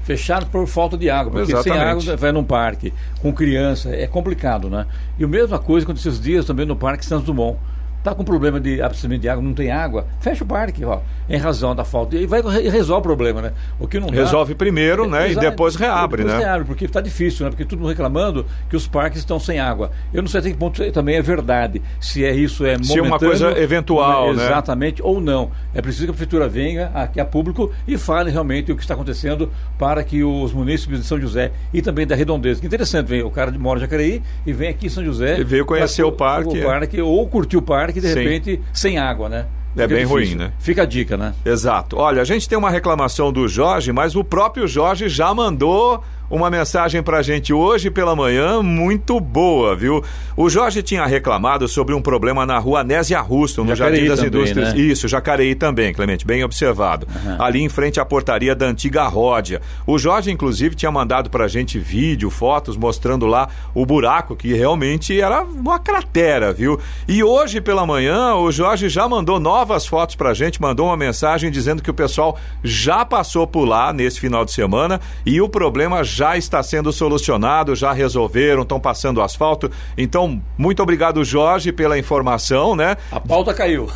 Fechado por falta de água, porque sem Exatamente. água vai num parque com criança, é complicado, né? E a mesma coisa aconteceu esses dias também no Parque Santos Dumont. Tá com problema de abastecimento de água, não tem água, fecha o parque, ó, em razão da falta. E vai e resolve o problema, né? O que não dá- Resolve primeiro, né? E depois reabre, depois né? reabre, porque está difícil, né? Porque todo mundo reclamando que os parques estão sem água. Eu não sei até que ponto também é verdade. Se é isso, é Se é uma momentâneo, coisa eventual, né? Exatamente, ou não. É preciso que a prefeitura venha aqui a público e fale realmente o que está acontecendo para que os munícipes de São José e também da Redondeza. Que interessante, vem o cara de mora em Jacareí e vem aqui em São José. E veio conhecer pra- o parque, O é. parque, ou curtir o parque, de Sim. repente, sem água, né? É bem difícil. ruim, né? Fica a dica, né? Exato. Olha, a gente tem uma reclamação do Jorge, mas o próprio Jorge já mandou uma mensagem pra gente hoje pela manhã muito boa, viu? O Jorge tinha reclamado sobre um problema na rua Nésia Russo, no Jacareí Jardim das também, Indústrias. né? Isso, Jacareí também, Clemente, bem observado. Ali em frente à portaria da antiga Ródia. O Jorge, inclusive, tinha mandado pra gente vídeo, fotos mostrando lá o buraco, que realmente era uma cratera, viu? E hoje pela manhã, o Jorge já mandou novas fotos pra gente, mandou uma mensagem dizendo que o pessoal já passou por lá nesse final de semana e o problema já está sendo solucionado, já resolveram, estão passando asfalto. Então, muito obrigado, Jorge, pela informação, né? A pauta caiu.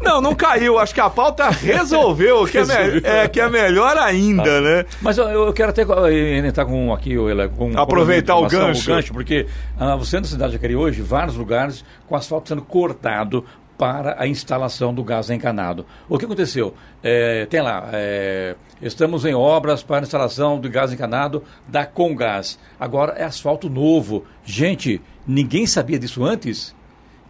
Não, não caiu. Acho que a pauta resolveu, que é, me- é, que é melhor ainda, né? Mas eu, eu quero até eh, entrar com aqui, o com Aproveitar o informação, gancho. porque ah, você anda na cidade de Jacareí hoje, vários lugares com asfalto sendo cortado para a instalação do gás encanado. O que aconteceu? Eh, tem lá, eh, estamos em obras para a instalação do gás encanado da Comgás. Agora é asfalto novo. Gente, ninguém sabia disso antes?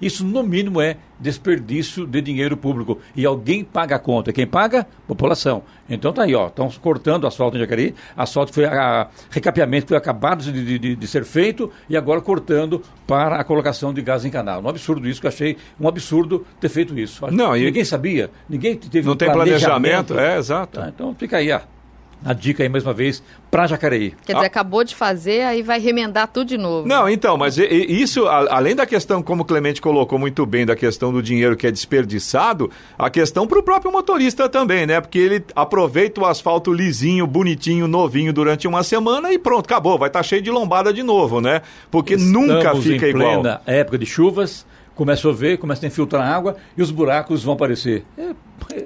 Isso, no mínimo, é desperdício de dinheiro público. E alguém paga a conta. Quem paga? População. Então tá aí, ó. Estão cortando asfalto em Jacareí. Asfalto foi a, recapeamento foi acabado de, de- de ser feito e agora cortando para a colocação de gás encanado. Um absurdo isso que eu achei um absurdo ter feito isso. Não, e- Ninguém sabia, ninguém teve Não tem planejamento, é, exato. Tá, então fica aí, ó. A dica aí mais uma vez para Jacareí. Quer dizer, acabou de fazer, aí vai remendar tudo de novo. Não, então, mas isso, além da questão, como o Clemente colocou muito bem, da questão do dinheiro que é desperdiçado, a questão para o próprio motorista também, né? Porque ele aproveita o asfalto lisinho, bonitinho, novinho durante uma semana e pronto, acabou, vai estar cheio de lombada de novo, né? Porque nunca Estamos fica em igual. plena época de chuvas, começa a chover, começa a infiltrar água e os buracos vão aparecer. É,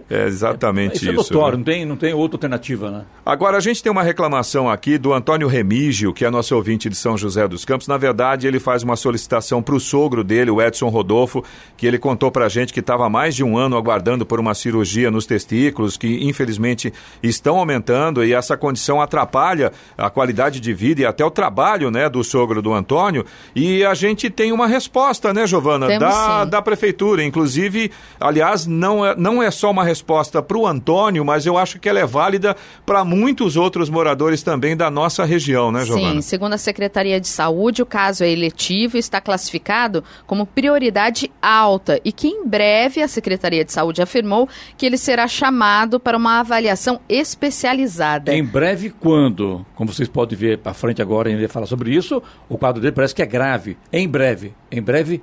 É exatamente isso. É isso. notório, não tem, não tem outra alternativa, né? Agora, a gente tem uma reclamação aqui do Antônio Remígio, que é nosso ouvinte de São José dos Campos. Na verdade, ele faz uma solicitação para o sogro dele, o Edson Rodolfo, que ele contou para a gente que estava mais de um ano aguardando por uma cirurgia nos testículos, que infelizmente estão aumentando e essa condição atrapalha a qualidade de vida e até o trabalho né, do sogro do Antônio. E a gente tem uma resposta, né, Giovana, da, da prefeitura. Inclusive, aliás, não é, não é só uma resposta para o Antônio, mas eu acho que ela é válida para muitos outros moradores também da nossa região, né, Giovana? Sim, segundo a Secretaria de Saúde, o caso é eletivo e está classificado como prioridade alta e que em breve a Secretaria de Saúde afirmou que ele será chamado para uma avaliação especializada. Em breve quando? Como vocês podem ver para frente agora, ele falar sobre isso, o quadro dele parece que é grave. Em breve. Em breve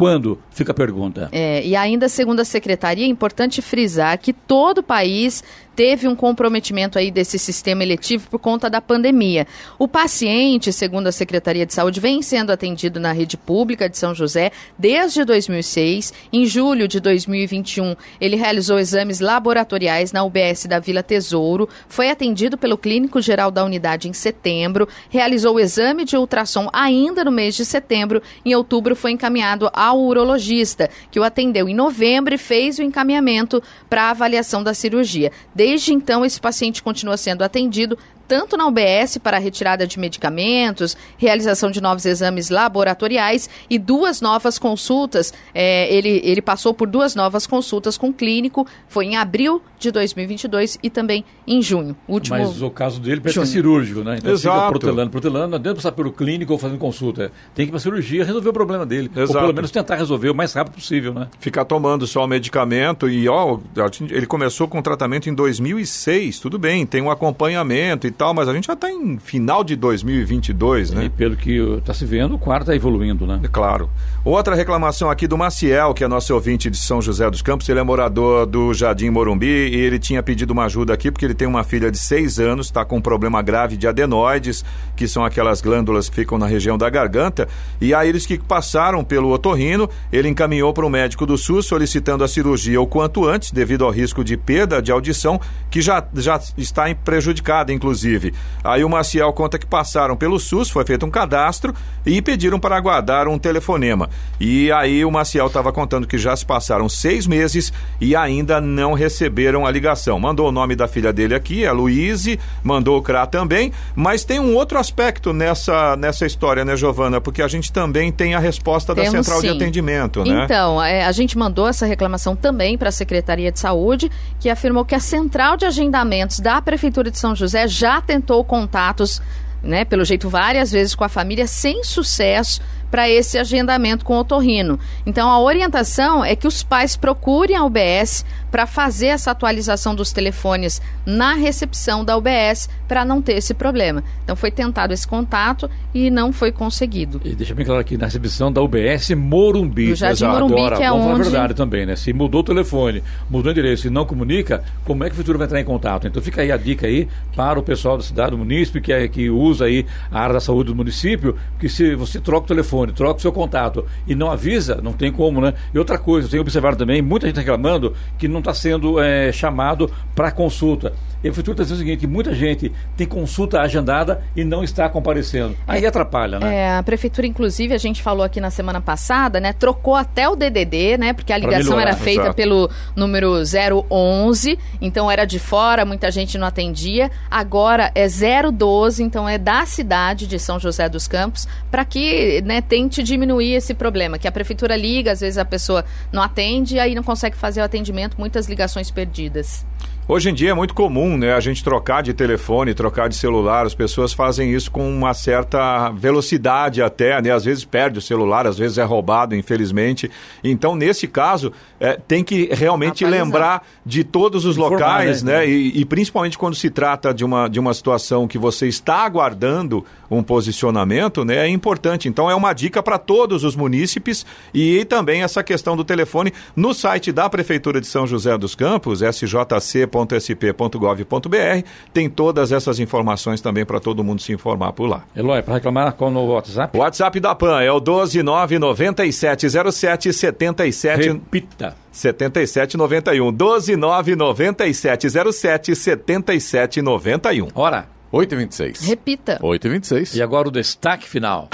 quando? Fica a pergunta. É, e ainda segundo a secretaria, é importante frisar que todo o país teve um comprometimento aí desse sistema eletivo por conta da pandemia. O paciente, segundo a Secretaria de Saúde, vem sendo atendido na rede pública de São José desde 2006. Em julho de 2021, ele realizou exames laboratoriais na UBS da Vila Tesouro, foi atendido pelo clínico geral da unidade em setembro, realizou o exame de ultrassom ainda no mês de setembro. Em outubro, foi encaminhado ao urologista, que o atendeu em novembro e fez o encaminhamento para avaliação da cirurgia. Desde então, esse paciente continua sendo atendido tanto na UBS para a retirada de medicamentos, realização de novos exames laboratoriais e duas novas consultas. É, ele, ele passou por duas novas consultas com o clínico, foi em abril de 2022 e também em junho. Último... Mas o caso dele parece que é cirúrgico, né? Então Exato. fica protelando, protelando, não adianta passar pelo clínico ou fazendo consulta. Tem que ir para cirurgia resolver o problema dele. Exato. Ou pelo menos tentar resolver o mais rápido possível, né? Ficar tomando só o medicamento e, ó, ele começou com tratamento em 2006, tudo bem, tem um acompanhamento e tal, mas a gente já está em final de 2022, né? E pelo que está se vendo, o quarto está evoluindo, né? É claro. Outra reclamação aqui do Maciel, que é nosso ouvinte de São José dos Campos, ele é morador do Jardim Morumbi e ele tinha pedido uma ajuda aqui porque ele tem uma filha de seis anos, está com um problema grave de adenoides, que são aquelas glândulas que ficam na região da garganta, e aí eles que passaram pelo otorrino, ele encaminhou para o médico do SUS solicitando a cirurgia o quanto antes, devido ao risco de perda de audição, que já, já está prejudicada, inclusive inclusive. Aí o Maciel conta que passaram pelo SUS, foi feito um cadastro e pediram para aguardar um telefonema. E aí o Maciel estava contando que já se passaram seis meses e ainda não receberam a ligação. Mandou o nome da filha dele aqui, a Luíse, mandou o CRA também, mas tem um outro aspecto nessa, nessa história, né, Giovana? Porque a gente também tem a resposta Temos, da central sim. de atendimento, né? Então, é, a gente mandou essa reclamação também para a Secretaria de Saúde, que afirmou que a central de agendamentos da Prefeitura de São José já tentou contatos, né, pelo jeito várias vezes com a família, sem sucesso para esse agendamento com o otorrino. Então a orientação é que os pais procurem a UBS para fazer essa atualização dos telefones na recepção da UBS para não ter esse problema. Então foi tentado esse contato e não foi conseguido. E deixa bem claro aqui na recepção da UBS Morumbi. Do Jardim. Morumbi, Agora, que é vamos onde... falar a verdade também, né? Se mudou o telefone, mudou o endereço e não comunica, como é que o futuro vai entrar em contato? Então fica aí a dica aí para o pessoal da cidade, do município, que, é, que usa aí a área da saúde do município, que se você troca o telefone telefone, troca o seu contato e não avisa, não tem como, né? E outra coisa, eu tenho observado também, muita gente reclamando que não está sendo é, chamado para consulta. E o futuro está dizendo o seguinte, que muita gente tem consulta agendada e não está comparecendo. Aí é, atrapalha, né? É, a prefeitura, inclusive, a gente falou aqui na semana passada, né? Trocou até o DDD, né? Porque a ligação era feita exato. pelo número 011, então era de fora, muita gente não atendia. Agora é 012, então é da cidade de São José dos Campos, para que né, tente diminuir esse problema. Que a prefeitura liga, às vezes a pessoa não atende, aí não consegue fazer o atendimento, muitas ligações perdidas. Hoje em dia é muito comum, né, a gente trocar de telefone, trocar de celular. As pessoas fazem isso com uma certa velocidade até, né? Às vezes perde o celular, às vezes é roubado, infelizmente. Então, nesse caso, é, tem que realmente lembrar de todos os Informar, locais, né? né? E, e, principalmente quando se trata de uma, de uma situação que você está aguardando um posicionamento, né? É importante. Então, é uma dica para todos os munícipes e também essa questão do telefone no site da Prefeitura de São José dos Campos, sjc.com www.sp.gov.br. Tem todas essas informações também para todo mundo se informar por lá. Eloy, para reclamar qual no WhatsApp? O WhatsApp da PAN é o 1299707 77 Repita. 7791 1299707 7791. Hora. 8h26. Repita. 8h26. E agora o destaque final.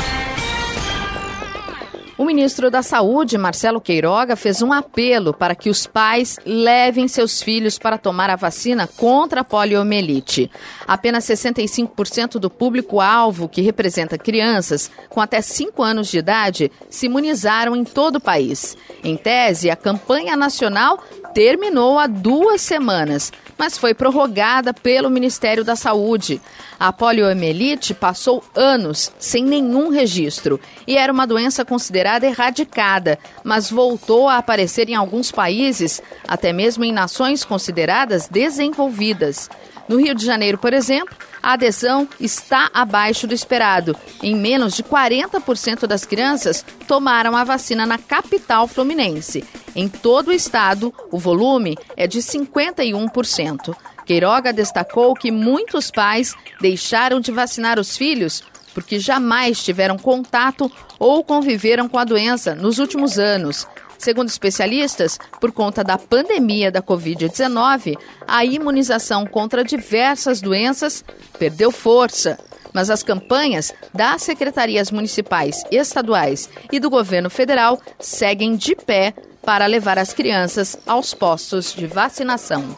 O ministro da Saúde, Marcelo Queiroga, fez um apelo para que os pais levem seus filhos para tomar a vacina contra a poliomielite. Apenas 65% do público-alvo, que representa crianças com até 5 anos de idade, se imunizaram em todo o país. Em tese, a campanha nacional terminou há duas semanas, mas foi prorrogada pelo Ministério da Saúde. A poliomielite passou anos sem nenhum registro e era uma doença considerada erradicada, mas voltou a aparecer em alguns países, até mesmo em nações consideradas desenvolvidas. No Rio de Janeiro, por exemplo, a adesão está abaixo do esperado. Em menos de 40% das crianças tomaram a vacina na capital fluminense. Em todo o estado, o volume é de 51%. Queiroga destacou que muitos pais deixaram de vacinar os filhos porque jamais tiveram contato ou conviveram com a doença nos últimos anos. Segundo especialistas, por conta da pandemia da Covid-19, a imunização contra diversas doenças perdeu força. Mas as campanhas das secretarias municipais, estaduais e do governo federal seguem de pé para levar as crianças aos postos de vacinação.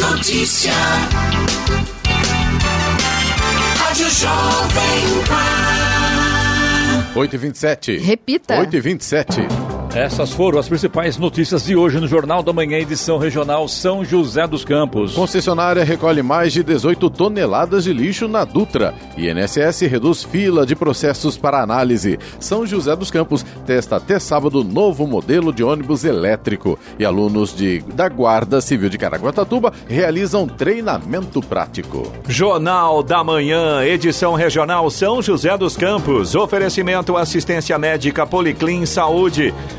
Notícia. Rádio Jovem Pan. 8h27. Repita. 8h27. Essas foram as principais notícias de hoje no Jornal da Manhã, edição regional São José dos Campos. Concessionária recolhe mais de 18 toneladas de lixo na Dutra. INSS reduz fila de processos para análise. São José dos Campos testa até sábado novo modelo de ônibus elétrico. E alunos de, da Guarda Civil de Caraguatatuba realizam treinamento prático. Jornal da Manhã, edição regional São José dos Campos. Oferecimento assistência médica Policlin Saúde.